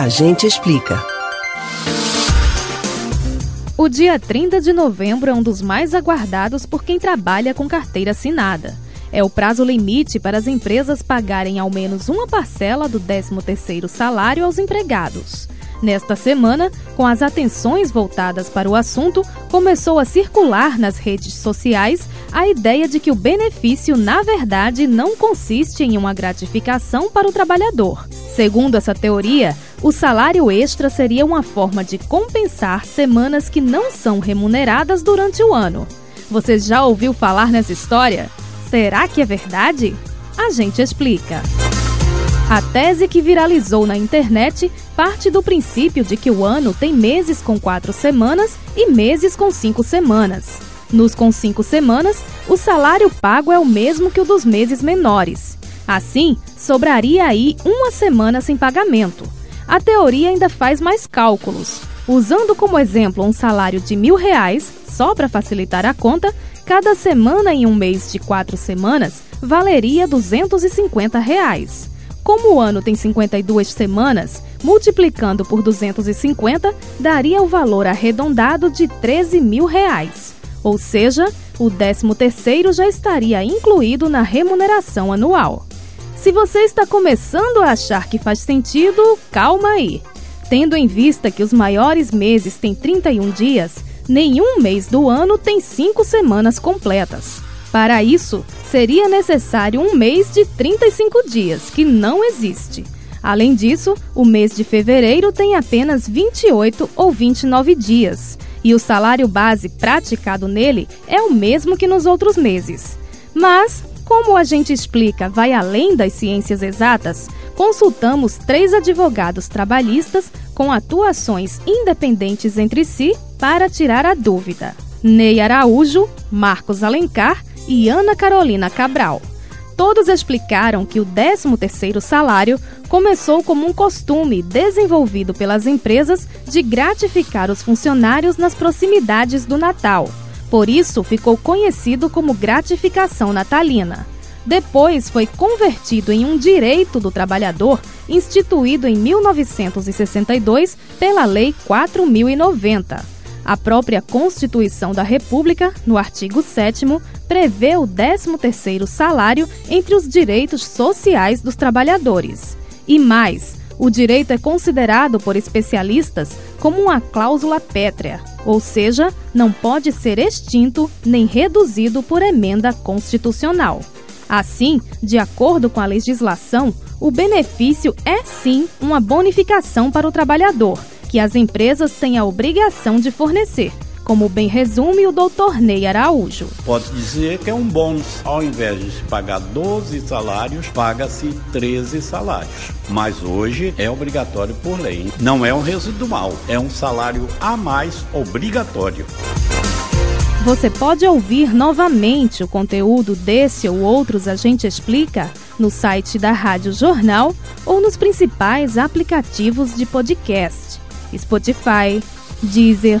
A gente explica. O dia 30 de novembro é um dos mais aguardados por quem trabalha com carteira assinada. É o prazo limite para as empresas pagarem ao menos uma parcela do 13º salário aos empregados. Nesta semana, com as atenções voltadas para o assunto, começou a circular nas redes sociais a ideia de que o benefício, na verdade, não consiste em uma gratificação para o trabalhador. Segundo essa teoria, o salário extra seria uma forma de compensar semanas que não são remuneradas durante o ano. Você já ouviu falar nessa história? Será que é verdade? A gente explica. A tese que viralizou na internet parte do princípio de que o ano tem meses com quatro semanas e meses com cinco semanas. Nos com cinco semanas, o salário pago é o mesmo que o dos meses menores. Assim, sobraria aí uma semana sem pagamento. A teoria ainda faz mais cálculos. Usando como exemplo um salário de mil reais, só para facilitar a conta, cada semana em um mês de quatro semanas valeria 250 reais. Como o ano tem 52 semanas, multiplicando por 250 daria o valor arredondado de 13 mil reais. Ou seja, o 13º já estaria incluído na remuneração anual. Se você está começando a achar que faz sentido, calma aí. Tendo em vista que os maiores meses têm 31 dias, nenhum mês do ano tem cinco semanas completas. Para isso, seria necessário um mês de 35 dias, que não existe. Além disso, o mês de fevereiro tem apenas 28 ou 29 dias, e o salário base praticado nele é o mesmo que nos outros meses. Mas, como a gente explica vai além das ciências exatas, consultamos três advogados trabalhistas com atuações independentes entre si para tirar a dúvida. Ney Araújo, Marcos Alencar e Ana Carolina Cabral. Todos explicaram que o 13º salário começou como um costume desenvolvido pelas empresas de gratificar os funcionários nas proximidades do Natal. Por isso ficou conhecido como gratificação natalina. Depois foi convertido em um direito do trabalhador instituído em 1962 pela Lei 4090. A própria Constituição da República, no artigo 7 prevê o 13º salário entre os direitos sociais dos trabalhadores. E mais, o direito é considerado por especialistas como uma cláusula pétrea, ou seja, não pode ser extinto nem reduzido por emenda constitucional. Assim, de acordo com a legislação, o benefício é sim uma bonificação para o trabalhador que as empresas têm a obrigação de fornecer, como bem resume o doutor Ney Araújo. Pode dizer que é um bônus. Ao invés de se pagar 12 salários, paga-se 13 salários. Mas hoje é obrigatório por lei. Não é um residual, é um salário a mais obrigatório. Você pode ouvir novamente o conteúdo desse ou outros A Gente Explica no site da Rádio Jornal ou nos principais aplicativos de podcast. Spotify, Deezer,